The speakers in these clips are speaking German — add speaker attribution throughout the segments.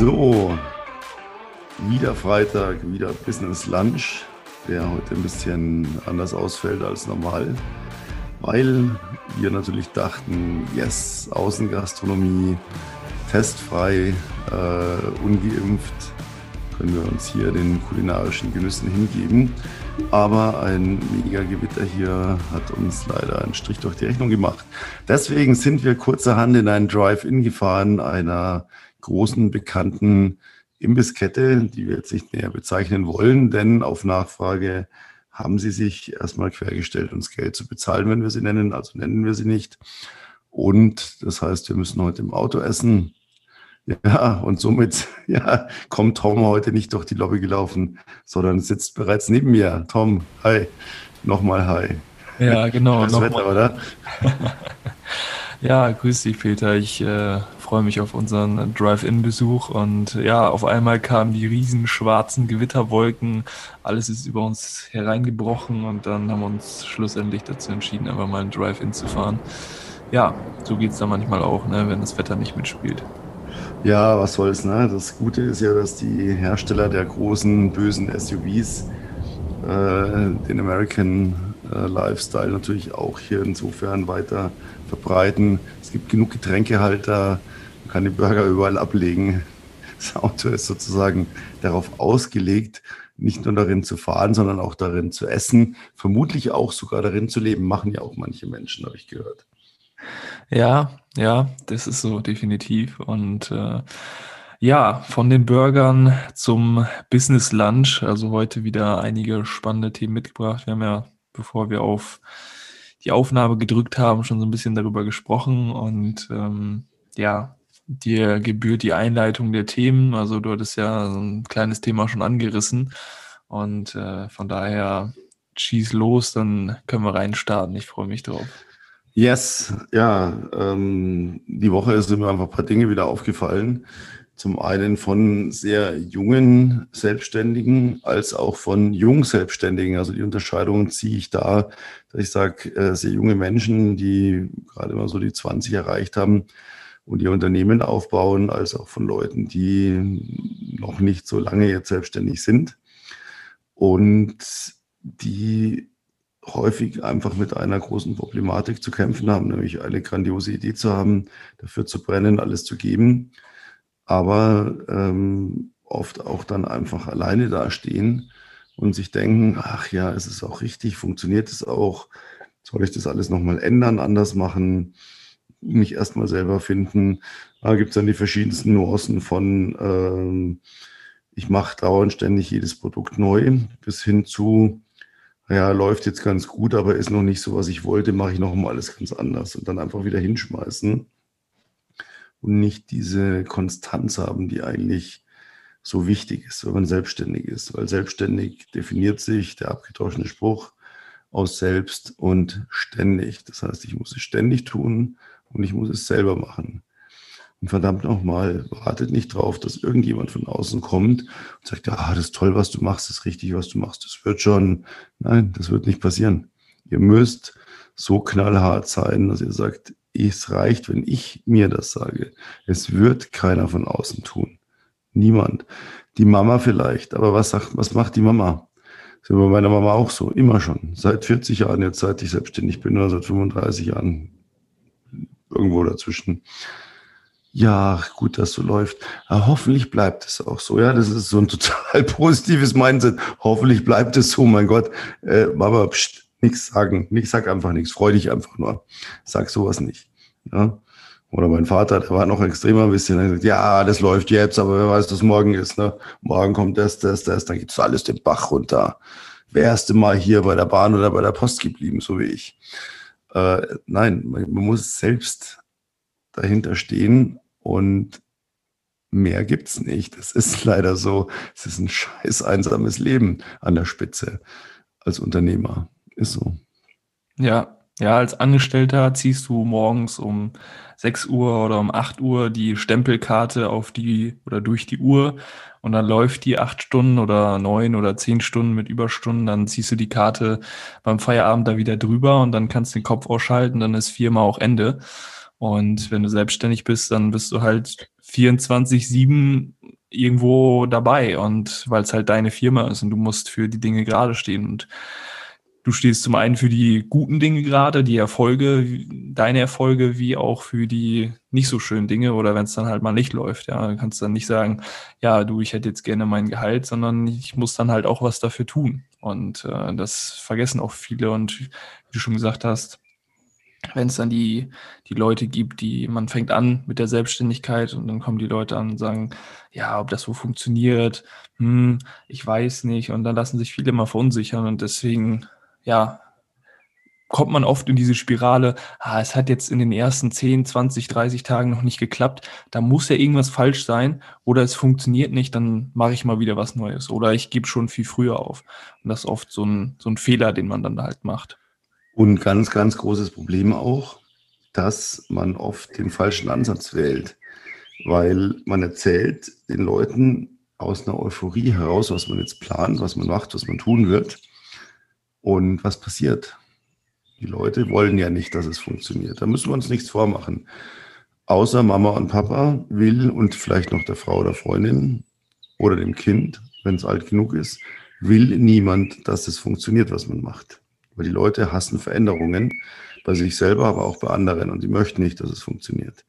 Speaker 1: So, wieder Freitag, wieder Business Lunch, der heute ein bisschen anders ausfällt als normal, weil wir natürlich dachten, yes, Außengastronomie, testfrei, äh, ungeimpft, können wir uns hier den kulinarischen Genüssen hingeben. Aber ein mega Gewitter hier hat uns leider einen Strich durch die Rechnung gemacht. Deswegen sind wir kurzerhand in einen Drive-In gefahren, einer großen, bekannten Imbisskette, die wir jetzt nicht näher bezeichnen wollen, denn auf Nachfrage haben sie sich erstmal quergestellt, uns Geld zu bezahlen, wenn wir sie nennen, also nennen wir sie nicht. Und das heißt, wir müssen heute im Auto essen. Ja, und somit ja, kommt Tom heute nicht durch die Lobby gelaufen, sondern sitzt bereits neben mir. Tom, hi. Nochmal hi.
Speaker 2: Ja, genau.
Speaker 1: Das Wetter, oder?
Speaker 2: ja, grüß dich, Peter. Ich äh, freue mich auf unseren Drive-In-Besuch und ja, auf einmal kamen die riesen schwarzen Gewitterwolken. Alles ist über uns hereingebrochen und dann haben wir uns schlussendlich dazu entschieden, einfach mal ein Drive-In zu fahren. Ja, so geht es da manchmal auch, ne, wenn das Wetter nicht mitspielt.
Speaker 1: Ja, was soll's, ne? Das Gute ist ja, dass die Hersteller der großen, bösen SUVs äh, den American äh, Lifestyle natürlich auch hier insofern weiter verbreiten. Es gibt genug Getränkehalter, kann die Burger überall ablegen. Das Auto ist sozusagen darauf ausgelegt, nicht nur darin zu fahren, sondern auch darin zu essen, vermutlich auch sogar darin zu leben, machen ja auch manche Menschen, habe ich gehört.
Speaker 2: Ja, ja, das ist so definitiv. Und äh, ja, von den Burgern zum Business Lunch. Also heute wieder einige spannende Themen mitgebracht. Wir haben ja, bevor wir auf die Aufnahme gedrückt haben, schon so ein bisschen darüber gesprochen. Und ähm, ja, dir gebührt die Einleitung der Themen. Also du hattest ja so ein kleines Thema schon angerissen. Und äh, von daher schieß los, dann können wir reinstarten. Ich freue mich drauf.
Speaker 1: Yes, ja, ähm, die Woche ist mir einfach ein paar Dinge wieder aufgefallen. Zum einen von sehr jungen Selbstständigen als auch von Jungselbstständigen. Also die Unterscheidung ziehe ich da, dass ich sage, äh, sehr junge Menschen, die gerade mal so die 20 erreicht haben und ihr Unternehmen aufbauen, als auch von Leuten, die noch nicht so lange jetzt selbstständig sind. Und die häufig einfach mit einer großen Problematik zu kämpfen haben, nämlich eine grandiose Idee zu haben, dafür zu brennen, alles zu geben, aber ähm, oft auch dann einfach alleine dastehen und sich denken, ach ja, es ist auch richtig, funktioniert es auch, soll ich das alles nochmal ändern, anders machen, mich erstmal selber finden. Da gibt es dann die verschiedensten Nuancen von, ähm, ich mache dauernd ständig jedes Produkt neu, bis hin zu, ja, läuft jetzt ganz gut, aber ist noch nicht so, was ich wollte, mache ich noch mal alles ganz anders und dann einfach wieder hinschmeißen und nicht diese Konstanz haben, die eigentlich so wichtig ist, wenn man selbstständig ist, weil selbstständig definiert sich der abgedroschene Spruch aus selbst und ständig. Das heißt, ich muss es ständig tun und ich muss es selber machen. Und verdammt nochmal, wartet nicht drauf, dass irgendjemand von außen kommt und sagt, ah, das ist toll, was du machst, das ist richtig, was du machst, das wird schon. Nein, das wird nicht passieren. Ihr müsst so knallhart sein, dass ihr sagt, es reicht, wenn ich mir das sage. Es wird keiner von außen tun. Niemand. Die Mama vielleicht, aber was sagt, was macht die Mama? Das ist bei meiner Mama auch so, immer schon. Seit 40 Jahren, jetzt seit ich selbstständig bin, oder seit 35 Jahren, irgendwo dazwischen ja, gut, dass so läuft. Aber hoffentlich bleibt es auch so. Ja, das ist so ein total positives Mindset. Hoffentlich bleibt es so, mein Gott. Äh, Mama, pst, nichts sagen. Nix, sag einfach nichts. Freu dich einfach nur. Sag sowas nicht. Ja. Oder mein Vater, der war noch extremer ein bisschen. Er ja, das läuft jetzt, aber wer weiß, was morgen ist. Ne? Morgen kommt das, das, das, dann geht's alles den Bach runter. Wärst du mal hier bei der Bahn oder bei der Post geblieben, so wie ich. Äh, nein, man, muss selbst dahinter stehen und mehr gibt's nicht. Es ist leider so. Es ist ein scheiß einsames Leben an der Spitze als Unternehmer. Ist so.
Speaker 2: Ja, ja, als Angestellter ziehst du morgens um 6 Uhr oder um 8 Uhr die Stempelkarte auf die oder durch die Uhr und dann läuft die acht Stunden oder neun oder zehn Stunden mit Überstunden, dann ziehst du die Karte beim Feierabend da wieder drüber und dann kannst du den Kopf ausschalten, dann ist viermal auch Ende. Und wenn du selbstständig bist, dann bist du halt 24-7 irgendwo dabei und weil es halt deine Firma ist und du musst für die Dinge gerade stehen und du stehst zum einen für die guten Dinge gerade, die Erfolge, deine Erfolge, wie auch für die nicht so schönen Dinge oder wenn es dann halt mal nicht läuft, ja, dann kannst du dann nicht sagen, ja, du, ich hätte jetzt gerne mein Gehalt, sondern ich muss dann halt auch was dafür tun. Und äh, das vergessen auch viele. Und wie du schon gesagt hast, wenn es dann die, die Leute gibt, die, man fängt an mit der Selbstständigkeit und dann kommen die Leute an und sagen, ja, ob das so funktioniert, hm, ich weiß nicht. Und dann lassen sich viele mal verunsichern. Und deswegen, ja, kommt man oft in diese Spirale, ah, es hat jetzt in den ersten 10, 20, 30 Tagen noch nicht geklappt, da muss ja irgendwas falsch sein oder es funktioniert nicht, dann mache ich mal wieder was Neues oder ich gebe schon viel früher auf. Und das ist oft so ein, so ein Fehler, den man dann halt macht.
Speaker 1: Und ganz, ganz großes Problem auch, dass man oft den falschen Ansatz wählt, weil man erzählt den Leuten aus einer Euphorie heraus, was man jetzt plant, was man macht, was man tun wird. Und was passiert? Die Leute wollen ja nicht, dass es funktioniert. Da müssen wir uns nichts vormachen. Außer Mama und Papa will und vielleicht noch der Frau oder Freundin oder dem Kind, wenn es alt genug ist, will niemand, dass es funktioniert, was man macht. Weil die Leute hassen Veränderungen bei sich selber, aber auch bei anderen und die möchten nicht, dass es funktioniert.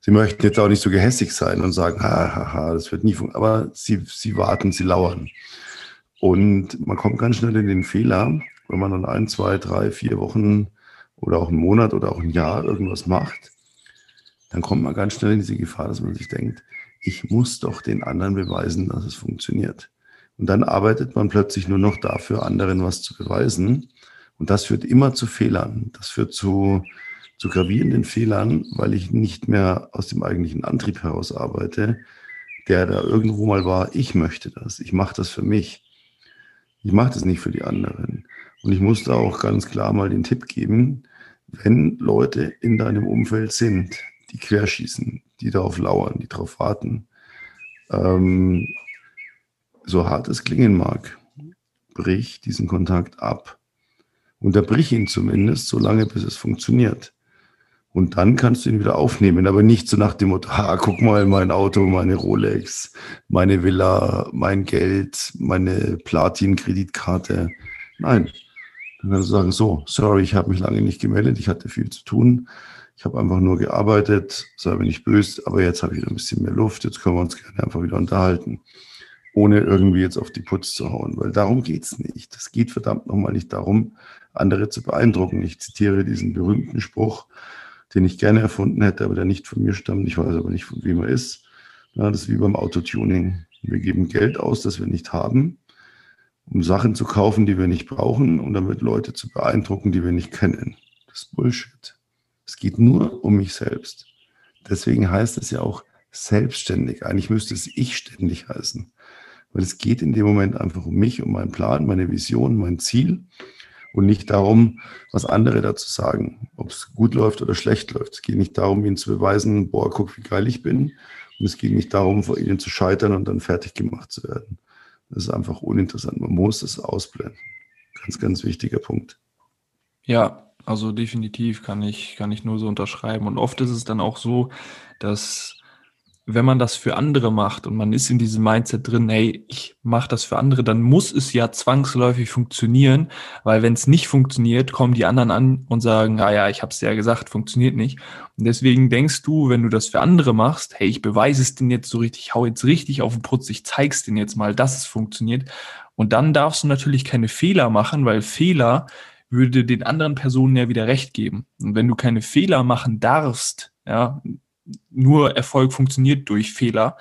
Speaker 1: Sie möchten jetzt auch nicht so gehässig sein und sagen, ha, ha, ha, das wird nie funktionieren, aber sie, sie warten, sie lauern. Und man kommt ganz schnell in den Fehler, wenn man dann ein, zwei, drei, vier Wochen oder auch einen Monat oder auch ein Jahr irgendwas macht, dann kommt man ganz schnell in diese Gefahr, dass man sich denkt, ich muss doch den anderen beweisen, dass es funktioniert. Und dann arbeitet man plötzlich nur noch dafür, anderen was zu beweisen. Und das führt immer zu Fehlern. Das führt zu, zu gravierenden Fehlern, weil ich nicht mehr aus dem eigentlichen Antrieb heraus arbeite, der da irgendwo mal war, ich möchte das, ich mache das für mich. Ich mache das nicht für die anderen. Und ich muss da auch ganz klar mal den Tipp geben, wenn Leute in deinem Umfeld sind, die querschießen, die darauf lauern, die darauf warten, ähm, so hart es klingen mag, brich diesen Kontakt ab Unterbrich ihn zumindest, solange bis es funktioniert. Und dann kannst du ihn wieder aufnehmen, aber nicht so nach dem Motto, ha, guck mal, mein Auto, meine Rolex, meine Villa, mein Geld, meine Platin-Kreditkarte. Nein. Dann kannst du sagen, so, sorry, ich habe mich lange nicht gemeldet, ich hatte viel zu tun. Ich habe einfach nur gearbeitet, sei mir nicht böse, aber jetzt habe ich wieder ein bisschen mehr Luft, jetzt können wir uns gerne einfach wieder unterhalten ohne irgendwie jetzt auf die Putz zu hauen, weil darum geht es nicht. Es geht verdammt nochmal nicht darum, andere zu beeindrucken. Ich zitiere diesen berühmten Spruch, den ich gerne erfunden hätte, aber der nicht von mir stammt. Ich weiß aber nicht, von wem er ist. Ja, das ist wie beim Autotuning. Wir geben Geld aus, das wir nicht haben, um Sachen zu kaufen, die wir nicht brauchen und damit Leute zu beeindrucken, die wir nicht kennen. Das ist Bullshit. Es geht nur um mich selbst. Deswegen heißt es ja auch selbstständig. Eigentlich müsste es ich ständig heißen. Weil es geht in dem Moment einfach um mich, um meinen Plan, meine Vision, mein Ziel und nicht darum, was andere dazu sagen, ob es gut läuft oder schlecht läuft. Es geht nicht darum, ihnen zu beweisen, boah, guck, wie geil ich bin. Und es geht nicht darum, vor ihnen zu scheitern und dann fertig gemacht zu werden. Das ist einfach uninteressant. Man muss es ausblenden. Ganz, ganz wichtiger Punkt.
Speaker 2: Ja, also definitiv kann ich, kann ich nur so unterschreiben. Und oft ist es dann auch so, dass wenn man das für andere macht und man ist in diesem Mindset drin, hey, ich mache das für andere, dann muss es ja zwangsläufig funktionieren, weil wenn es nicht funktioniert, kommen die anderen an und sagen, ah ja, ich habe es ja gesagt, funktioniert nicht. Und deswegen denkst du, wenn du das für andere machst, hey, ich beweise es denen jetzt so richtig, ich hau jetzt richtig auf den Putz, ich zeig's denen jetzt mal, dass es funktioniert. Und dann darfst du natürlich keine Fehler machen, weil Fehler würde den anderen Personen ja wieder recht geben. Und wenn du keine Fehler machen darfst, ja, nur Erfolg funktioniert durch Fehler,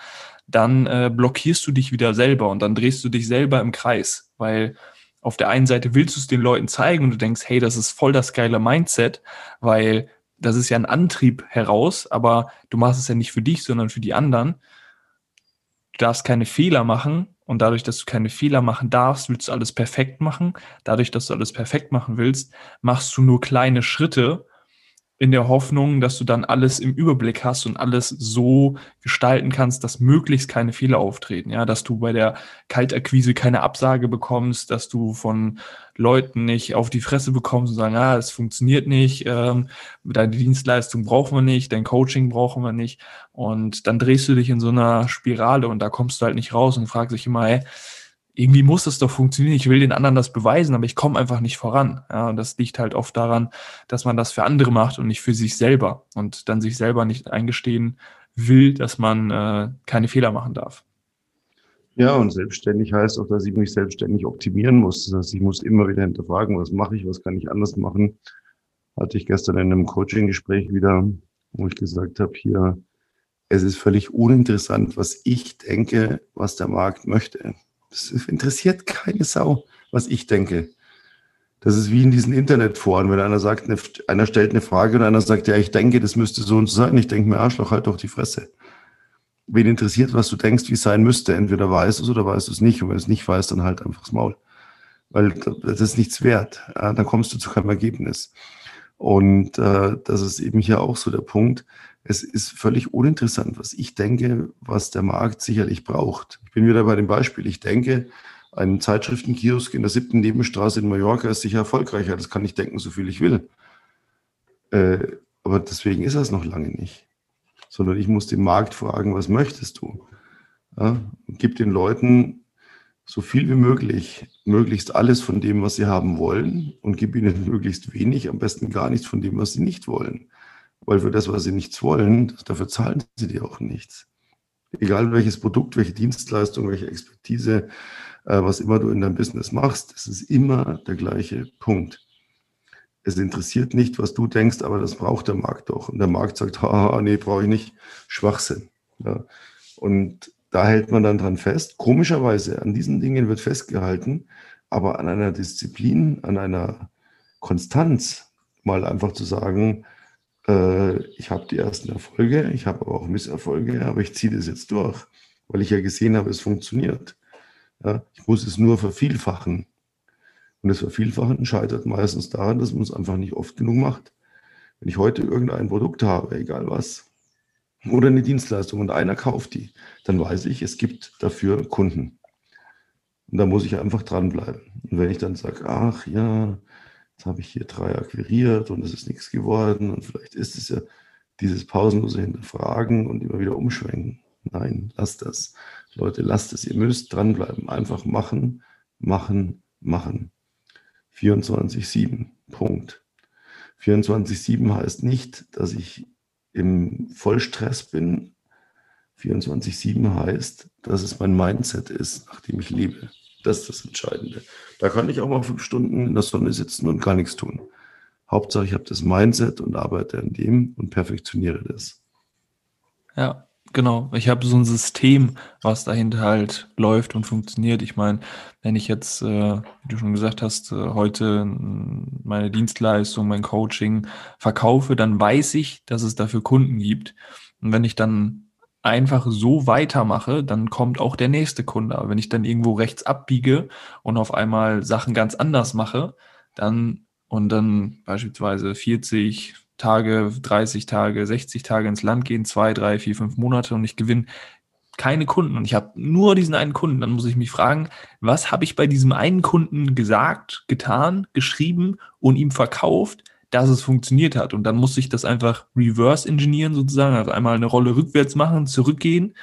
Speaker 2: dann äh, blockierst du dich wieder selber und dann drehst du dich selber im Kreis, weil auf der einen Seite willst du es den Leuten zeigen und du denkst, hey, das ist voll das geile Mindset, weil das ist ja ein Antrieb heraus, aber du machst es ja nicht für dich, sondern für die anderen. Du darfst keine Fehler machen und dadurch, dass du keine Fehler machen darfst, willst du alles perfekt machen. Dadurch, dass du alles perfekt machen willst, machst du nur kleine Schritte in der Hoffnung, dass du dann alles im Überblick hast und alles so gestalten kannst, dass möglichst keine Fehler auftreten. Ja, dass du bei der Kaltakquise keine Absage bekommst, dass du von Leuten nicht auf die Fresse bekommst und sagen, ah, es funktioniert nicht, ähm, deine Dienstleistung brauchen wir nicht, dein Coaching brauchen wir nicht. Und dann drehst du dich in so einer Spirale und da kommst du halt nicht raus und fragst dich immer, hey, irgendwie muss es doch funktionieren. Ich will den anderen das beweisen, aber ich komme einfach nicht voran. Ja, und das liegt halt oft daran, dass man das für andere macht und nicht für sich selber und dann sich selber nicht eingestehen will, dass man äh, keine Fehler machen darf.
Speaker 1: Ja, und selbstständig heißt auch, dass ich mich selbstständig optimieren muss. Das heißt, ich muss immer wieder hinterfragen, was mache ich, was kann ich anders machen. Hatte ich gestern in einem Coaching-Gespräch wieder, wo ich gesagt habe, hier, es ist völlig uninteressant, was ich denke, was der Markt möchte. Das interessiert keine Sau, was ich denke. Das ist wie in diesen Internetforen, wenn einer sagt, eine, einer stellt eine Frage und einer sagt, ja, ich denke, das müsste so und so sein. Ich denke mir, Arschloch, halt doch die Fresse. Wen interessiert, was du denkst, wie es sein müsste? Entweder weißt du es oder weißt du es nicht. Und wenn du es nicht weißt, dann halt einfach das Maul. Weil das ist nichts wert. Ja, dann kommst du zu keinem Ergebnis. Und äh, das ist eben hier auch so der Punkt es ist völlig uninteressant, was ich denke, was der Markt sicherlich braucht. Ich bin wieder bei dem Beispiel. Ich denke, ein Zeitschriftenkiosk in der siebten Nebenstraße in Mallorca ist sicher erfolgreicher. Das kann ich denken, so viel ich will. Äh, aber deswegen ist das noch lange nicht. Sondern ich muss den Markt fragen, was möchtest du? Ja, gib den Leuten so viel wie möglich, möglichst alles von dem, was sie haben wollen und gib ihnen möglichst wenig, am besten gar nichts von dem, was sie nicht wollen. Weil für das, was sie nichts wollen, dafür zahlen sie dir auch nichts. Egal welches Produkt, welche Dienstleistung, welche Expertise, äh, was immer du in deinem Business machst, es ist immer der gleiche Punkt. Es interessiert nicht, was du denkst, aber das braucht der Markt doch. Und der Markt sagt, haha, nee, brauche ich nicht. Schwachsinn. Ja. Und da hält man dann dran fest. Komischerweise, an diesen Dingen wird festgehalten, aber an einer Disziplin, an einer Konstanz, mal einfach zu sagen, äh, ich habe die ersten Erfolge, ich habe aber auch Misserfolge, aber ich ziehe das jetzt durch, weil ich ja gesehen habe, es funktioniert. Ja, ich muss es nur vervielfachen. Und das Vervielfachen scheitert meistens daran, dass man es einfach nicht oft genug macht. Wenn ich heute irgendein Produkt habe, egal was, oder eine Dienstleistung und einer kauft die, dann weiß ich, es gibt dafür Kunden. Und da muss ich einfach dranbleiben. Und wenn ich dann sage, ach ja, Jetzt habe ich hier drei akquiriert und es ist nichts geworden und vielleicht ist es ja dieses pausenlose Hinterfragen und immer wieder umschwenken. Nein, lasst das. Leute, lasst es. Ihr müsst dranbleiben. Einfach machen, machen, machen. 24-7. Punkt. 24-7 heißt nicht, dass ich im Vollstress bin. 24-7 heißt, dass es mein Mindset ist, nach dem ich lebe. Das ist das Entscheidende. Da kann ich auch mal fünf Stunden in der Sonne sitzen und gar nichts tun. Hauptsache, ich habe das Mindset und arbeite an dem und perfektioniere das.
Speaker 2: Ja, genau. Ich habe so ein System, was dahinter halt läuft und funktioniert. Ich meine, wenn ich jetzt, äh, wie du schon gesagt hast, äh, heute meine Dienstleistung, mein Coaching verkaufe, dann weiß ich, dass es dafür Kunden gibt. Und wenn ich dann einfach so weitermache, dann kommt auch der nächste Kunde. Aber wenn ich dann irgendwo rechts abbiege und auf einmal Sachen ganz anders mache, dann und dann beispielsweise 40 Tage, 30 Tage, 60 Tage ins Land gehen, zwei, drei, vier, fünf Monate und ich gewinne keine Kunden und ich habe nur diesen einen Kunden, dann muss ich mich fragen, was habe ich bei diesem einen Kunden gesagt, getan, geschrieben und ihm verkauft, dass es funktioniert hat. Und dann muss ich das einfach reverse engineeren sozusagen, also einmal eine Rolle rückwärts machen, zurückgehen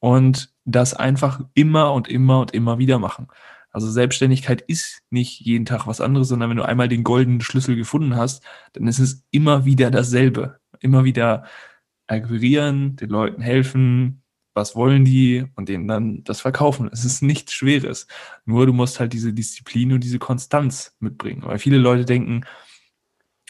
Speaker 2: und das einfach immer und immer und immer wieder machen. Also Selbstständigkeit ist nicht jeden Tag was anderes, sondern wenn du einmal den goldenen Schlüssel gefunden hast, dann ist es immer wieder dasselbe. Immer wieder akquirieren, den Leuten helfen, was wollen die und denen dann das verkaufen. Es ist nichts Schweres. Nur du musst halt diese Disziplin und diese Konstanz mitbringen. Weil viele Leute denken,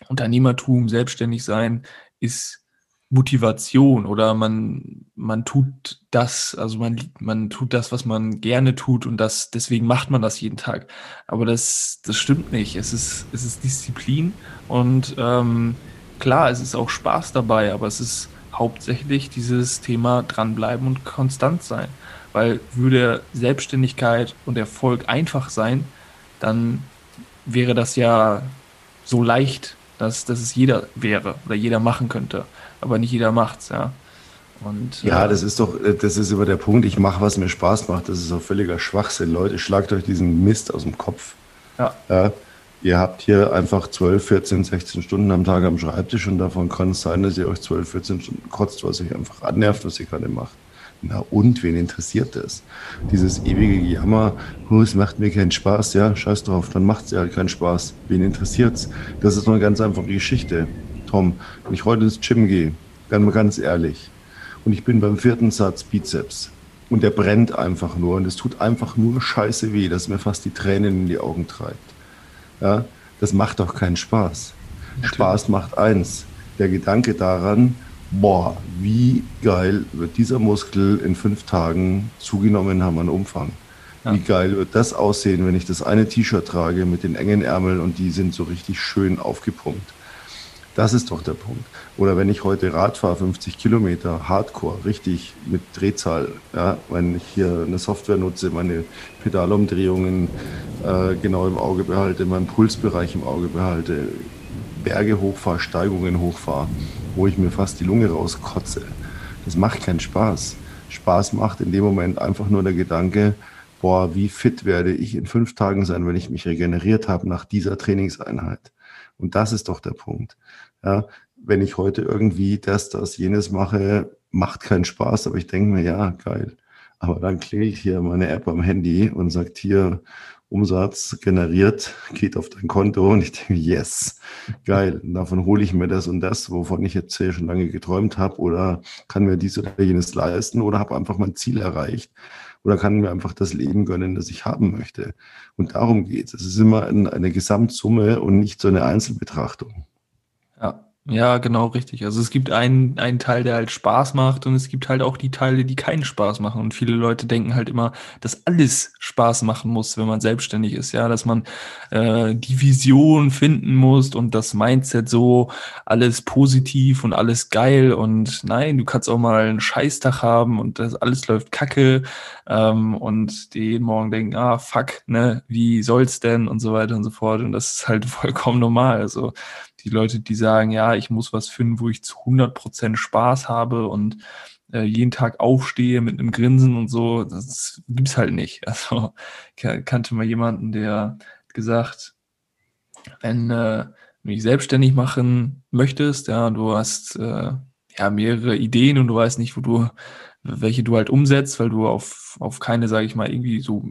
Speaker 2: Unternehmertum, selbstständig sein ist Motivation oder man, man tut das, also man, man tut das, was man gerne tut und das, deswegen macht man das jeden Tag. Aber das, das stimmt nicht. Es ist, es ist Disziplin und ähm, klar, es ist auch Spaß dabei, aber es ist hauptsächlich dieses Thema dranbleiben und konstant sein. Weil würde Selbstständigkeit und Erfolg einfach sein, dann wäre das ja so leicht dass, dass es jeder wäre oder jeder machen könnte, aber nicht jeder macht's, ja.
Speaker 1: Und, ja, äh, das ist doch, das ist immer der Punkt. Ich mache, was mir Spaß macht. Das ist auch völliger Schwachsinn. Leute, schlagt euch diesen Mist aus dem Kopf. Ja. ja. Ihr habt hier einfach 12, 14, 16 Stunden am Tag am Schreibtisch und davon kann es sein, dass ihr euch 12, 14 Stunden kotzt, was euch einfach annervt, was ihr gerade macht. Na und, wen interessiert das? Dieses ewige Jammer, oh, es macht mir keinen Spaß, ja, scheiß drauf, dann macht es ja halt keinen Spaß. Wen interessiert's? Das ist eine ganz einfache Geschichte. Tom, wenn ich heute ins Gym gehe, ganz, ganz ehrlich, und ich bin beim vierten Satz Bizeps und der brennt einfach nur und es tut einfach nur scheiße weh, dass mir fast die Tränen in die Augen treibt. Ja, das macht doch keinen Spaß. Natürlich. Spaß macht eins, der Gedanke daran, boah, wie geil wird dieser Muskel in fünf Tagen zugenommen haben an Umfang. Ja. Wie geil wird das aussehen, wenn ich das eine T-Shirt trage mit den engen Ärmeln und die sind so richtig schön aufgepumpt. Das ist doch der Punkt. Oder wenn ich heute Rad fahre, 50 Kilometer, Hardcore, richtig mit Drehzahl, ja, wenn ich hier eine Software nutze, meine Pedalumdrehungen äh, genau im Auge behalte, meinen Pulsbereich im Auge behalte, Berge hochfahre, Steigungen hochfahre, wo ich mir fast die Lunge rauskotze. Das macht keinen Spaß. Spaß macht in dem Moment einfach nur der Gedanke, boah, wie fit werde ich in fünf Tagen sein, wenn ich mich regeneriert habe nach dieser Trainingseinheit. Und das ist doch der Punkt. Ja, wenn ich heute irgendwie das, das, jenes mache, macht keinen Spaß, aber ich denke mir, ja, geil. Aber dann klicke ich hier meine App am Handy und sagt hier, Umsatz generiert, geht auf dein Konto und ich denke, yes, geil. Und davon hole ich mir das und das, wovon ich jetzt hier schon lange geträumt habe oder kann mir dies oder jenes leisten oder habe einfach mein Ziel erreicht oder kann mir einfach das Leben gönnen, das ich haben möchte. Und darum geht es. Es ist immer eine Gesamtsumme und nicht so eine Einzelbetrachtung.
Speaker 2: Ja. Genau, richtig. Also es gibt einen, einen Teil, der halt Spaß macht und es gibt halt auch die Teile, die keinen Spaß machen. Und viele Leute denken halt immer, dass alles Spaß machen muss, wenn man selbstständig ist, ja, dass man äh, die Vision finden muss und das Mindset so alles positiv und alles geil und nein, du kannst auch mal einen Scheißtag haben und das alles läuft kacke ähm, und die jeden Morgen denken, ah, fuck, ne, wie soll's denn und so weiter und so fort. Und das ist halt vollkommen normal. Also die Leute, die sagen, ja, ich muss was finden, wo ich zu 100 Prozent Spaß habe und äh, jeden Tag aufstehe mit einem Grinsen und so, das gibt's halt nicht. Also ich kannte mal jemanden, der gesagt, wenn äh, du dich selbstständig machen möchtest, ja, du hast äh, ja mehrere Ideen und du weißt nicht, wo du welche du halt umsetzt, weil du auf, auf keine, sage ich mal, irgendwie so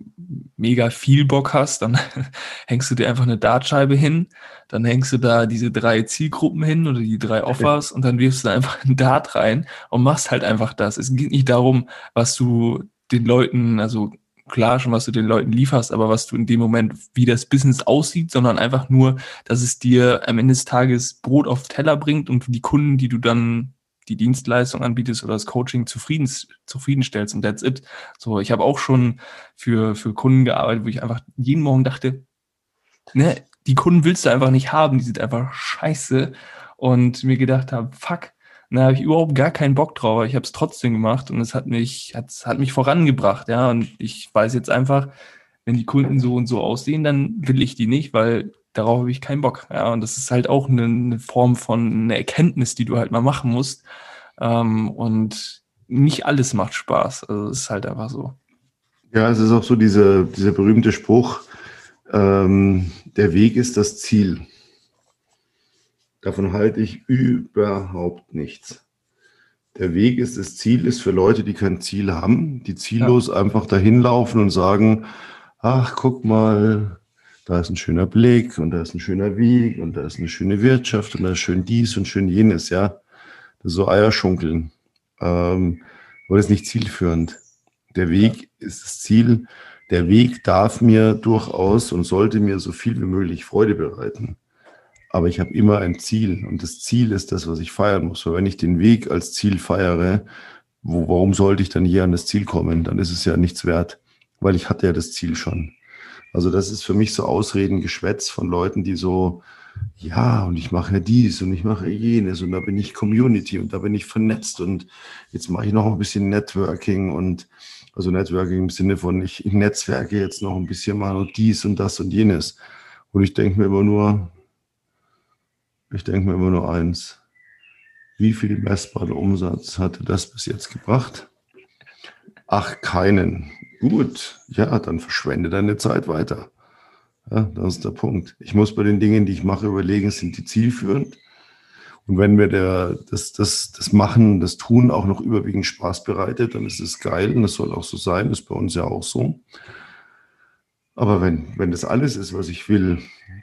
Speaker 2: mega viel Bock hast, dann hängst du dir einfach eine Dartscheibe hin, dann hängst du da diese drei Zielgruppen hin oder die drei Offers und dann wirfst du da einfach einen Dart rein und machst halt einfach das. Es geht nicht darum, was du den Leuten, also klar schon, was du den Leuten lieferst, aber was du in dem Moment, wie das Business aussieht, sondern einfach nur, dass es dir am Ende des Tages Brot auf Teller bringt und die Kunden, die du dann die Dienstleistung anbietest oder das Coaching zufrieden, zufriedenstellst und that's it. So, ich habe auch schon für, für Kunden gearbeitet, wo ich einfach jeden Morgen dachte, ne, die Kunden willst du einfach nicht haben, die sind einfach scheiße und mir gedacht habe, fuck, da habe ich überhaupt gar keinen Bock drauf, aber ich habe es trotzdem gemacht und es hat mich, hat, hat mich vorangebracht, ja, und ich weiß jetzt einfach, wenn die Kunden so und so aussehen, dann will ich die nicht, weil darauf habe ich keinen Bock. Ja, und das ist halt auch eine, eine Form von einer Erkenntnis, die du halt mal machen musst. Ähm, und nicht alles macht Spaß. Also es ist halt einfach so.
Speaker 1: Ja, es ist auch so diese, dieser berühmte Spruch, ähm, der Weg ist das Ziel. Davon halte ich überhaupt nichts. Der Weg ist das Ziel, ist für Leute, die kein Ziel haben, die ziellos ja. einfach dahin laufen und sagen, ach, guck mal, da ist ein schöner Blick und da ist ein schöner Weg und da ist eine schöne Wirtschaft und da ist schön dies und schön jenes, ja. Das ist so Eierschunkeln. Ähm, aber das ist nicht zielführend. Der Weg ist das Ziel. Der Weg darf mir durchaus und sollte mir so viel wie möglich Freude bereiten. Aber ich habe immer ein Ziel und das Ziel ist das, was ich feiern muss. Weil wenn ich den Weg als Ziel feiere, wo, warum sollte ich dann hier an das Ziel kommen? Dann ist es ja nichts wert, weil ich hatte ja das Ziel schon. Also das ist für mich so Ausredengeschwätz von Leuten, die so, ja, und ich mache dies und ich mache jenes und da bin ich Community und da bin ich vernetzt und jetzt mache ich noch ein bisschen Networking und also Networking im Sinne von, ich, ich netzwerke jetzt noch ein bisschen mal und dies und das und jenes. Und ich denke mir immer nur, Ich denke mir immer nur eins. Wie viel messbaren Umsatz hatte das bis jetzt gebracht? Ach, keinen. Gut, ja, dann verschwende deine Zeit weiter. Ja, das ist der Punkt. Ich muss bei den Dingen, die ich mache, überlegen, sind die zielführend? Und wenn mir der, das, das, das Machen, das Tun auch noch überwiegend Spaß bereitet, dann ist es geil und das soll auch so sein, ist bei uns ja auch so. Aber wenn, wenn das alles ist, was ich will,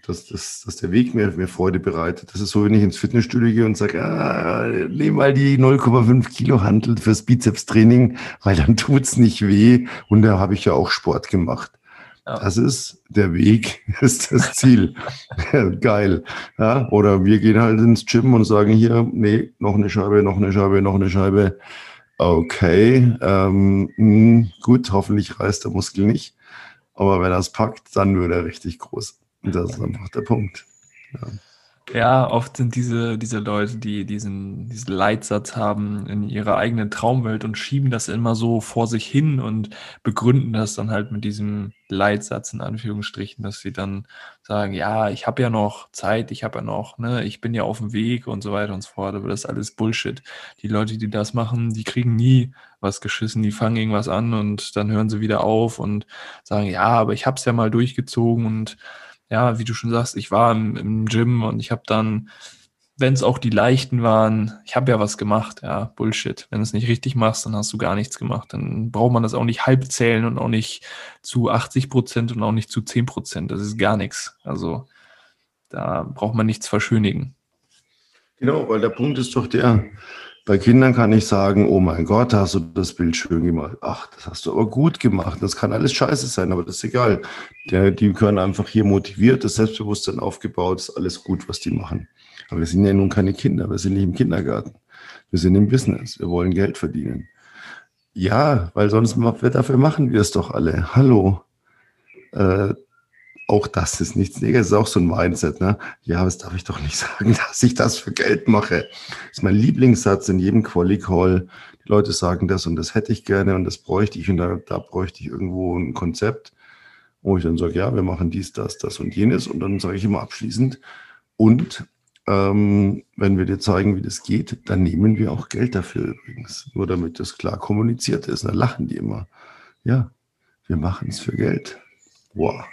Speaker 1: dass, dass, dass der Weg mir, mir Freude bereitet, das ist so, wenn ich ins Fitnessstudio gehe und sage, ah, nehm mal die 0,5 Kilo Handel fürs Bizepstraining, weil dann tut's nicht weh und da habe ich ja auch Sport gemacht. Ja. Das ist der Weg, ist das Ziel. Geil. Ja, oder wir gehen halt ins Gym und sagen hier, nee, noch eine Scheibe, noch eine Scheibe, noch eine Scheibe. Okay, ähm, hm, gut, hoffentlich reißt der Muskel nicht. Aber wenn er es packt, dann wird er richtig groß. Und das ist einfach der Punkt.
Speaker 2: Ja. Ja, oft sind diese, diese Leute, die diesen, diesen Leitsatz haben in ihrer eigenen Traumwelt und schieben das immer so vor sich hin und begründen das dann halt mit diesem Leitsatz in Anführungsstrichen, dass sie dann sagen, ja, ich habe ja noch Zeit, ich habe ja noch, ne, ich bin ja auf dem Weg und so weiter und so fort, aber das ist alles Bullshit. Die Leute, die das machen, die kriegen nie was geschissen, die fangen irgendwas an und dann hören sie wieder auf und sagen, ja, aber ich habe es ja mal durchgezogen und ja, wie du schon sagst, ich war im, im Gym und ich habe dann, wenn es auch die leichten waren, ich habe ja was gemacht, ja, Bullshit. Wenn du es nicht richtig machst, dann hast du gar nichts gemacht. Dann braucht man das auch nicht halb zählen und auch nicht zu 80 Prozent und auch nicht zu 10 Prozent. Das ist gar nichts. Also da braucht man nichts verschönigen.
Speaker 1: Genau, weil der Punkt ist doch der, bei Kindern kann ich sagen, oh mein Gott, hast du das Bild schön gemacht. Ach, das hast du aber gut gemacht. Das kann alles scheiße sein, aber das ist egal. Der, die können einfach hier motiviert, das Selbstbewusstsein aufgebaut, ist alles gut, was die machen. Aber wir sind ja nun keine Kinder, wir sind nicht im Kindergarten. Wir sind im Business, wir wollen Geld verdienen. Ja, weil sonst, dafür machen wir es doch alle. Hallo. Äh, auch das ist nichts Negatives, ist auch so ein Mindset. Ne? Ja, was darf ich doch nicht sagen, dass ich das für Geld mache. Das ist mein Lieblingssatz in jedem Quali-Call. Die Leute sagen das und das hätte ich gerne und das bräuchte ich und da, da bräuchte ich irgendwo ein Konzept, wo ich dann sage, ja, wir machen dies, das, das und jenes und dann sage ich immer abschließend und ähm, wenn wir dir zeigen, wie das geht, dann nehmen wir auch Geld dafür übrigens. Nur damit das klar kommuniziert ist. Dann lachen die immer. Ja, wir machen es für Geld. Wow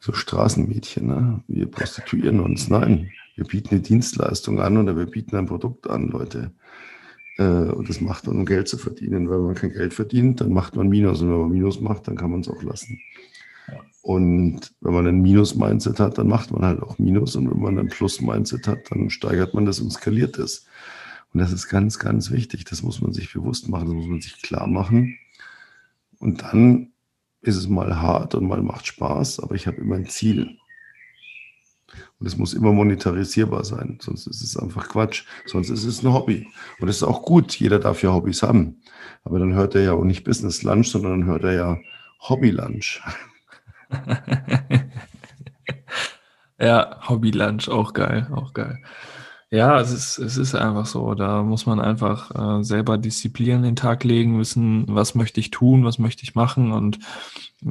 Speaker 1: so Straßenmädchen. Ne? Wir prostituieren uns. Nein, wir bieten eine Dienstleistung an oder wir bieten ein Produkt an, Leute. Äh, und das macht man, um Geld zu verdienen. Wenn man kein Geld verdient, dann macht man Minus. Und wenn man Minus macht, dann kann man es auch lassen. Und wenn man ein Minus-Mindset hat, dann macht man halt auch Minus. Und wenn man ein Plus-Mindset hat, dann steigert man das und skaliert es. Und das ist ganz, ganz wichtig. Das muss man sich bewusst machen, das muss man sich klar machen. Und dann ist es mal hart und mal macht Spaß, aber ich habe immer ein Ziel. Und es muss immer monetarisierbar sein, sonst ist es einfach Quatsch. Sonst ist es ein Hobby. Und es ist auch gut, jeder darf ja Hobbys haben. Aber dann hört er ja auch nicht Business Lunch, sondern dann hört er ja Hobby Lunch.
Speaker 2: ja, Hobby Lunch, auch geil, auch geil. Ja, es ist, es ist einfach so. Da muss man einfach äh, selber Disziplin in den Tag legen, wissen, was möchte ich tun, was möchte ich machen. Und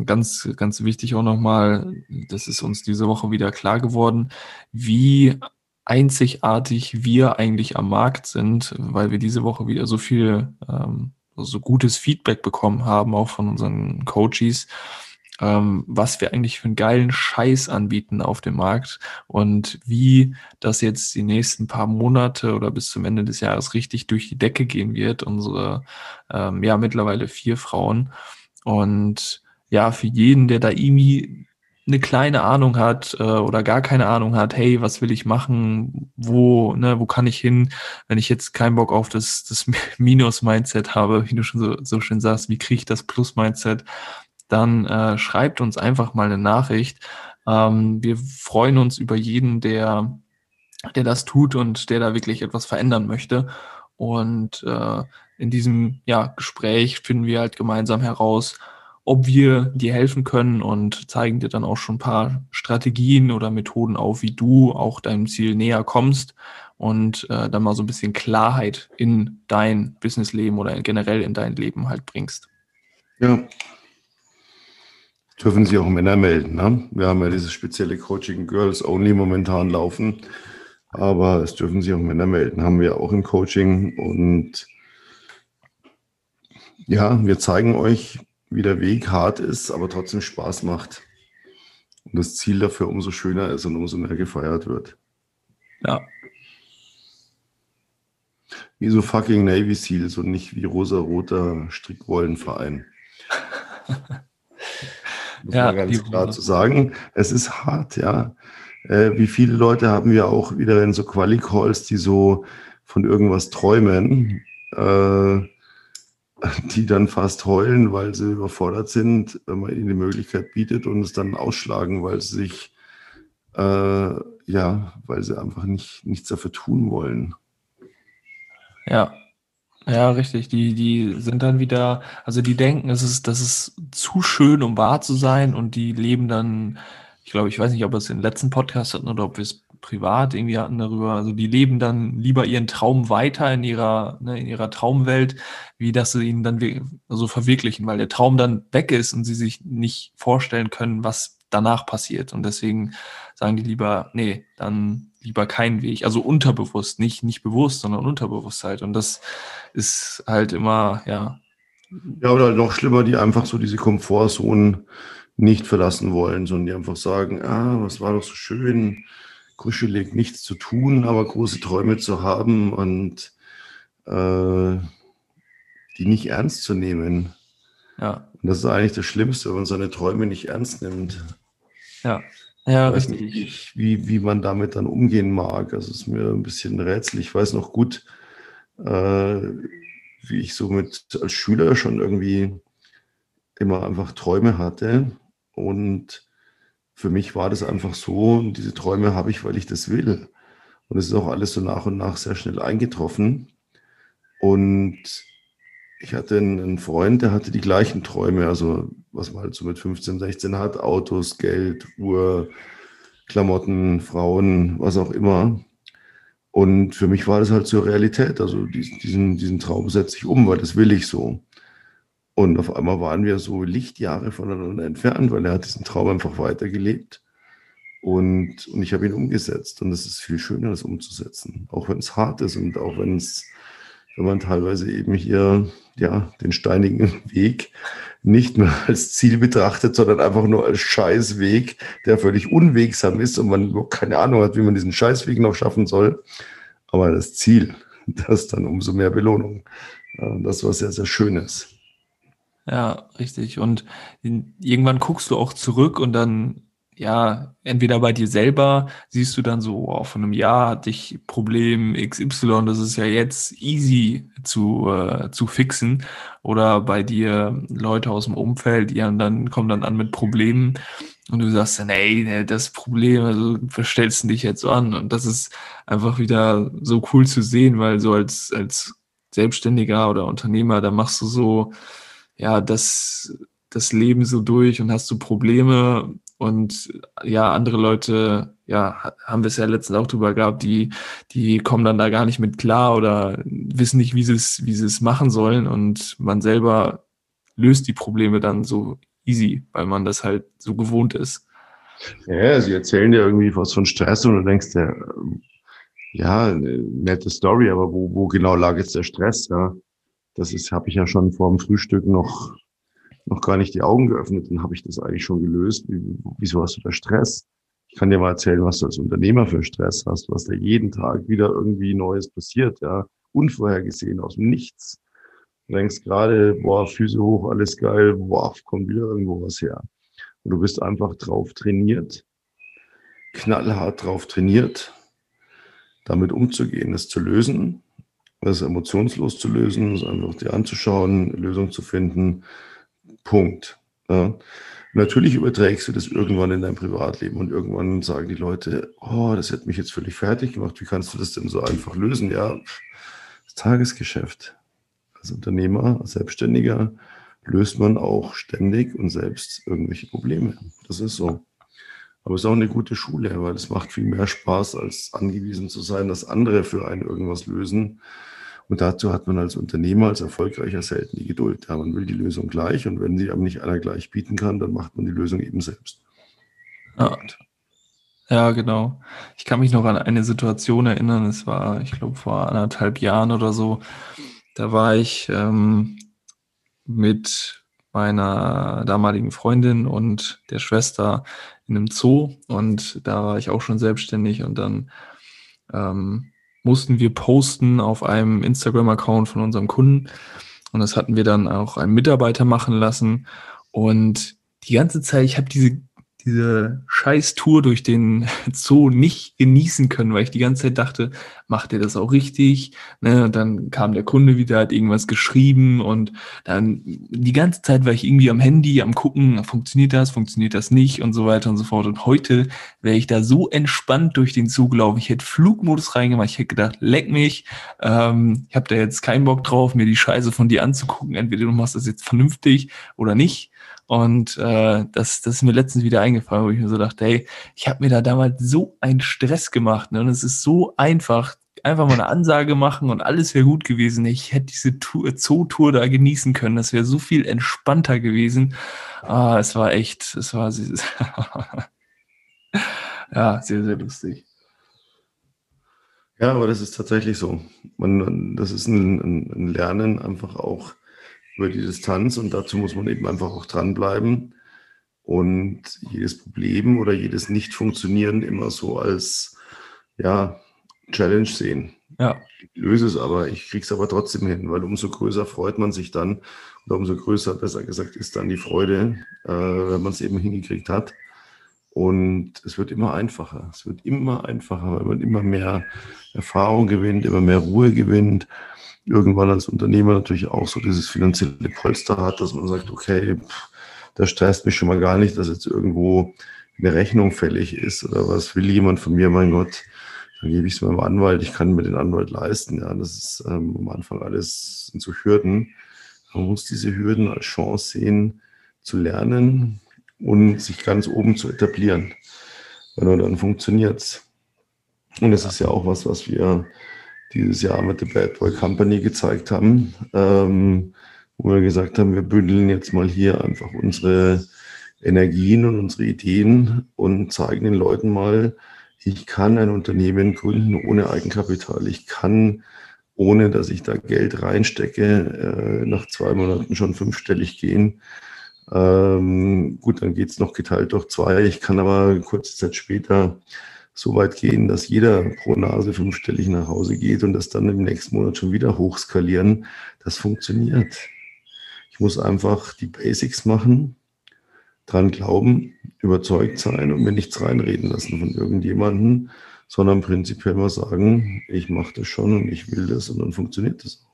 Speaker 2: ganz, ganz wichtig auch nochmal, das ist uns diese Woche wieder klar geworden, wie einzigartig wir eigentlich am Markt sind, weil wir diese Woche wieder so viel, ähm, so gutes Feedback bekommen haben, auch von unseren Coaches ähm, was wir eigentlich für einen geilen Scheiß anbieten auf dem Markt und wie das jetzt die nächsten paar Monate oder bis zum Ende des Jahres richtig durch die Decke gehen wird. Unsere, ähm, ja, mittlerweile vier Frauen. Und ja, für jeden, der da irgendwie eine kleine Ahnung hat äh, oder gar keine Ahnung hat, hey, was will ich machen, wo, ne, wo kann ich hin, wenn ich jetzt keinen Bock auf das, das Minus-Mindset habe, wie du schon so, so schön sagst, wie kriege ich das Plus-Mindset, dann äh, schreibt uns einfach mal eine Nachricht. Ähm, wir freuen uns über jeden, der, der das tut und der da wirklich etwas verändern möchte. Und äh, in diesem ja, Gespräch finden wir halt gemeinsam heraus, ob wir dir helfen können und zeigen dir dann auch schon ein paar Strategien oder Methoden auf, wie du auch deinem Ziel näher kommst und äh, dann mal so ein bisschen Klarheit in dein Businessleben oder generell in dein Leben halt bringst.
Speaker 1: Ja, dürfen sich auch Männer melden. Ne? Wir haben ja dieses spezielle Coaching Girls Only momentan laufen. Aber es dürfen sich auch Männer melden. Haben wir auch im Coaching. Und ja, wir zeigen euch, wie der Weg hart ist, aber trotzdem Spaß macht. Und das Ziel dafür umso schöner ist und umso mehr gefeiert wird.
Speaker 2: Ja.
Speaker 1: Wie so fucking Navy Seals und nicht wie rosa-roter Strickwollenverein. Muss ja, man ganz klar zu sagen. Es ist hart, ja. Äh, wie viele Leute haben wir auch wieder in so Quali-Calls, die so von irgendwas träumen, äh, die dann fast heulen, weil sie überfordert sind, wenn man ihnen die Möglichkeit bietet und es dann ausschlagen, weil sie sich, äh, ja, weil sie einfach nicht, nichts dafür tun wollen.
Speaker 2: Ja, ja, richtig. Die, die sind dann wieder, also die denken, es ist, das ist zu schön, um wahr zu sein und die leben dann, ich glaube, ich weiß nicht, ob wir es im letzten Podcast hatten oder ob wir es privat irgendwie hatten darüber. Also die leben dann lieber ihren Traum weiter in ihrer, ne, in ihrer Traumwelt, wie dass sie ihn dann so also verwirklichen, weil der Traum dann weg ist und sie sich nicht vorstellen können, was danach passiert. Und deswegen sagen die lieber, nee, dann lieber keinen Weg. Also unterbewusst, nicht, nicht bewusst, sondern Unterbewusstheit. Und das ist halt immer, ja.
Speaker 1: Ja, oder noch schlimmer, die einfach so diese Komfortzone nicht verlassen wollen, sondern die einfach sagen, ah, was war doch so schön, kuschelig, nichts zu tun, aber große Träume zu haben und äh, die nicht ernst zu nehmen. Ja. Und das ist eigentlich das Schlimmste, wenn man seine Träume nicht ernst nimmt.
Speaker 2: Ja, ja, richtig. Nicht,
Speaker 1: wie, wie man damit dann umgehen mag. Also ist mir ein bisschen rätselig. Ich weiß noch gut, äh, wie ich so mit als Schüler schon irgendwie immer einfach Träume hatte. Und für mich war das einfach so, und diese Träume habe ich, weil ich das will. Und es ist auch alles so nach und nach sehr schnell eingetroffen. Und ich hatte einen Freund, der hatte die gleichen Träume, also was man halt so mit 15, 16 hat, Autos, Geld, Uhr, Klamotten, Frauen, was auch immer. Und für mich war das halt zur Realität. Also diesen, diesen Traum setze ich um, weil das will ich so. Und auf einmal waren wir so Lichtjahre voneinander entfernt, weil er hat diesen Traum einfach weitergelebt. Und, und ich habe ihn umgesetzt. Und es ist viel schöner, das umzusetzen. Auch wenn es hart ist und auch wenn es, wenn man teilweise eben hier, ja, den steinigen Weg nicht mehr als Ziel betrachtet, sondern einfach nur als Scheißweg, der völlig unwegsam ist und man keine Ahnung hat, wie man diesen Scheißweg noch schaffen soll. Aber das Ziel, das dann umso mehr Belohnung. Das war sehr, sehr Schönes.
Speaker 2: Ja, richtig. Und irgendwann guckst du auch zurück und dann, ja, entweder bei dir selber siehst du dann so, oh, von einem Jahr hatte ich Problem XY, das ist ja jetzt easy zu, äh, zu fixen. Oder bei dir Leute aus dem Umfeld, die dann kommen dann an mit Problemen und du sagst dann, ey, das Problem, also verstellst du dich jetzt an. Und das ist einfach wieder so cool zu sehen, weil so als, als Selbstständiger oder Unternehmer, da machst du so, ja, das, das Leben so durch und hast du Probleme und ja, andere Leute, ja, haben wir es ja letztens auch drüber gehabt, die, die kommen dann da gar nicht mit klar oder wissen nicht, wie sie es, wie sie es machen sollen und man selber löst die Probleme dann so easy, weil man das halt so gewohnt ist.
Speaker 1: Ja, sie erzählen dir irgendwie was von Stress und du denkst ja, ja, nette Story, aber wo, wo genau lag jetzt der Stress, ja? Das ist, habe ich ja schon vor dem Frühstück noch, noch gar nicht die Augen geöffnet. Dann habe ich das eigentlich schon gelöst. Wieso hast du da Stress? Ich kann dir mal erzählen, was du als Unternehmer für Stress hast, was da jeden Tag wieder irgendwie Neues passiert, ja. Unvorhergesehen aus dem Nichts. Du denkst gerade, boah, Füße hoch, alles geil, boah, kommt wieder irgendwo was her. Und du bist einfach drauf trainiert, knallhart drauf trainiert, damit umzugehen, es zu lösen das emotionslos zu lösen, es einfach dir anzuschauen, Lösung zu finden. Punkt. Ja. Natürlich überträgst du das irgendwann in dein Privatleben und irgendwann sagen die Leute, oh, das hätte mich jetzt völlig fertig gemacht. Wie kannst du das denn so einfach lösen? Ja, das Tagesgeschäft. Als Unternehmer, als Selbstständiger löst man auch ständig und selbst irgendwelche Probleme. Das ist so. Aber es ist auch eine gute Schule, weil es macht viel mehr Spaß, als angewiesen zu sein, dass andere für einen irgendwas lösen Und dazu hat man als Unternehmer, als Erfolgreicher selten die Geduld. Ja, man will die Lösung gleich und wenn sie einem nicht einer gleich bieten kann, dann macht man die Lösung eben selbst.
Speaker 2: Ja. Ja, genau. Ich kann mich noch an eine Situation erinnern. Es war, ich glaube, vor anderthalb Jahren oder so. Da war ich ähm, mit meiner damaligen Freundin und der Schwester in einem Zoo und da war ich auch schon selbstständig und dann ähm, mussten wir posten auf einem Instagram-Account von unserem Kunden. Und das hatten wir dann auch einem Mitarbeiter machen lassen. Und die ganze Zeit, ich habe diese diese scheiß Tour durch den Zoo nicht genießen können, weil ich die ganze Zeit dachte, macht er das auch richtig? Ne, und dann kam der Kunde wieder, hat irgendwas geschrieben und dann die ganze Zeit war ich irgendwie am Handy, am gucken, funktioniert das, funktioniert das nicht und so weiter und so fort. Und heute wäre ich da so entspannt durch den Zoo gelaufen. Ich hätte Flugmodus reingemacht, ich hätte gedacht, leck mich, ähm, ich habe da jetzt keinen Bock drauf, mir die Scheiße von dir anzugucken. Entweder du machst das jetzt vernünftig oder nicht. Und äh, das, das ist mir letztens wieder eingefallen, wo ich mir so dachte, hey, ich habe mir da damals so einen Stress gemacht. Ne? Und es ist so einfach, einfach mal eine Ansage machen und alles wäre gut gewesen. Ich hätte diese Zoo-Tour da genießen können. Das wäre so viel entspannter gewesen. Ah, es war echt, es war ja, sehr, sehr lustig.
Speaker 1: Ja, aber das ist tatsächlich so. Man, das ist ein, ein Lernen einfach auch über die Distanz und dazu muss man eben einfach auch dranbleiben und jedes Problem oder jedes Nicht-Funktionieren immer so als ja, Challenge sehen. Ja. Ich löse es aber, ich kriege es aber trotzdem hin, weil umso größer freut man sich dann oder umso größer, besser gesagt, ist dann die Freude, äh, wenn man es eben hingekriegt hat. Und es wird immer einfacher. Es wird immer einfacher, weil man immer mehr Erfahrung gewinnt, immer mehr Ruhe gewinnt irgendwann als Unternehmer natürlich auch so dieses finanzielle Polster hat, dass man sagt, okay, pff, das stresst mich schon mal gar nicht, dass jetzt irgendwo eine Rechnung fällig ist oder was will jemand von mir, mein Gott, dann gebe ich es meinem Anwalt, ich kann mir den Anwalt leisten. Ja, das ist ähm, am Anfang alles sind so Hürden. Man muss diese Hürden als Chance sehen, zu lernen und sich ganz oben zu etablieren. Weil nur dann funktioniert es. Und das ist ja auch was, was wir dieses Jahr mit der Bad Boy Company gezeigt haben, ähm, wo wir gesagt haben, wir bündeln jetzt mal hier einfach unsere Energien und unsere Ideen und zeigen den Leuten mal, ich kann ein Unternehmen gründen ohne Eigenkapital. Ich kann, ohne dass ich da Geld reinstecke, äh, nach zwei Monaten schon fünfstellig gehen. Ähm, gut, dann geht's noch geteilt durch zwei. Ich kann aber kurze Zeit später so weit gehen, dass jeder pro Nase fünfstellig nach Hause geht und das dann im nächsten Monat schon wieder hochskalieren. Das funktioniert. Ich muss einfach die Basics machen, dran glauben, überzeugt sein und mir nichts reinreden lassen von irgendjemandem, sondern prinzipiell mal sagen, ich mache das schon und ich will das und dann funktioniert das auch.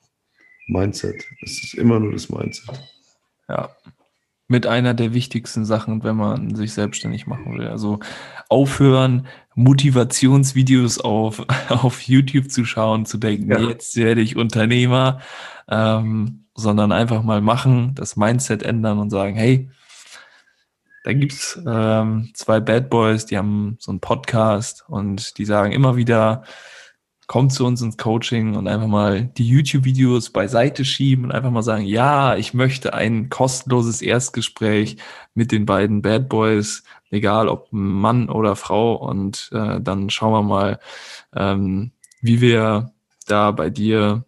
Speaker 1: Mindset. Es ist immer nur das Mindset.
Speaker 2: Ja, mit einer der wichtigsten Sachen, wenn man sich selbstständig machen will. Also aufhören, Motivationsvideos auf, auf YouTube zu schauen, zu denken, ja. jetzt werde ich Unternehmer, ähm, sondern einfach mal machen, das Mindset ändern und sagen, hey, da gibt's ähm, zwei Bad Boys, die haben so einen Podcast und die sagen immer wieder, kommt zu uns ins Coaching und einfach mal die YouTube-Videos beiseite schieben und einfach mal sagen, ja, ich möchte ein kostenloses Erstgespräch mit den beiden Bad Boys, egal ob Mann oder Frau. Und äh, dann schauen wir mal, ähm, wie wir da bei dir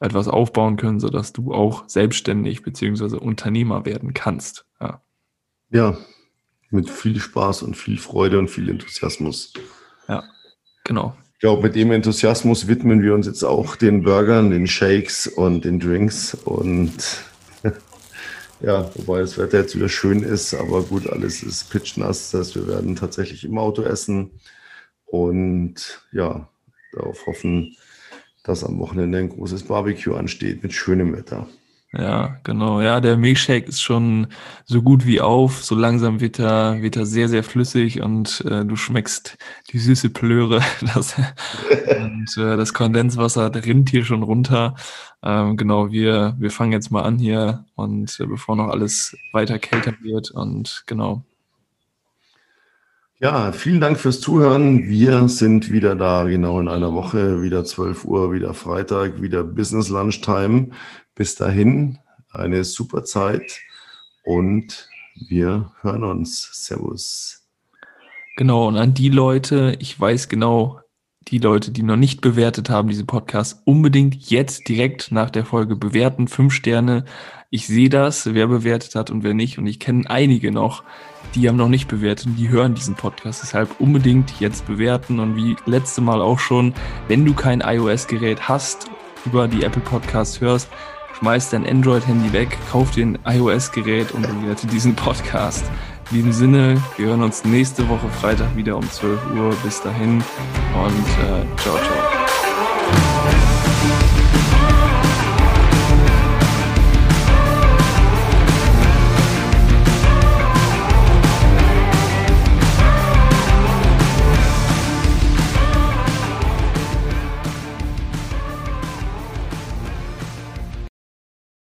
Speaker 2: etwas aufbauen können, sodass du auch selbstständig beziehungsweise Unternehmer werden kannst. Ja.
Speaker 1: ja, mit viel Spaß und viel Freude und viel Enthusiasmus.
Speaker 2: Ja, genau.
Speaker 1: Ich glaube, mit dem Enthusiasmus widmen wir uns jetzt auch den Burgern, den Shakes und den Drinks. Und ja, wobei das Wetter jetzt wieder schön ist, aber gut, alles ist pitchnass. Das heißt, wir werden tatsächlich im Auto essen und ja, darauf hoffen, dass am Wochenende ein großes Barbecue ansteht mit schönem Wetter.
Speaker 2: Ja, genau. Ja, der Milkshake ist schon so gut wie auf. So langsam wird er, wird er sehr, sehr flüssig und äh, du schmeckst die süße Plöre. Das, und äh, das Kondenswasser rinnt hier schon runter. Ähm, genau, wir, wir fangen jetzt mal an hier und äh, bevor noch alles weiter kälter wird und genau.
Speaker 1: Ja, vielen Dank fürs Zuhören. Wir sind wieder da, genau in einer Woche, wieder 12 Uhr, wieder Freitag, wieder Business Lunchtime. Bis dahin eine super Zeit und wir hören uns. Servus.
Speaker 2: Genau, und an die Leute, ich weiß genau, die Leute, die noch nicht bewertet haben, diese Podcast, unbedingt jetzt direkt nach der Folge bewerten. Fünf Sterne. Ich sehe das, wer bewertet hat und wer nicht. Und ich kenne einige noch, die haben noch nicht bewertet und die hören diesen Podcast. Deshalb unbedingt jetzt bewerten. Und wie letzte Mal auch schon, wenn du kein iOS-Gerät hast, über die Apple Podcasts hörst, schmeiß dein Android-Handy weg, kauf dir ein iOS-Gerät und bewerte diesen Podcast. In diesem Sinne, wir hören uns nächste Woche Freitag wieder um 12 Uhr. Bis dahin und äh, ciao, ciao.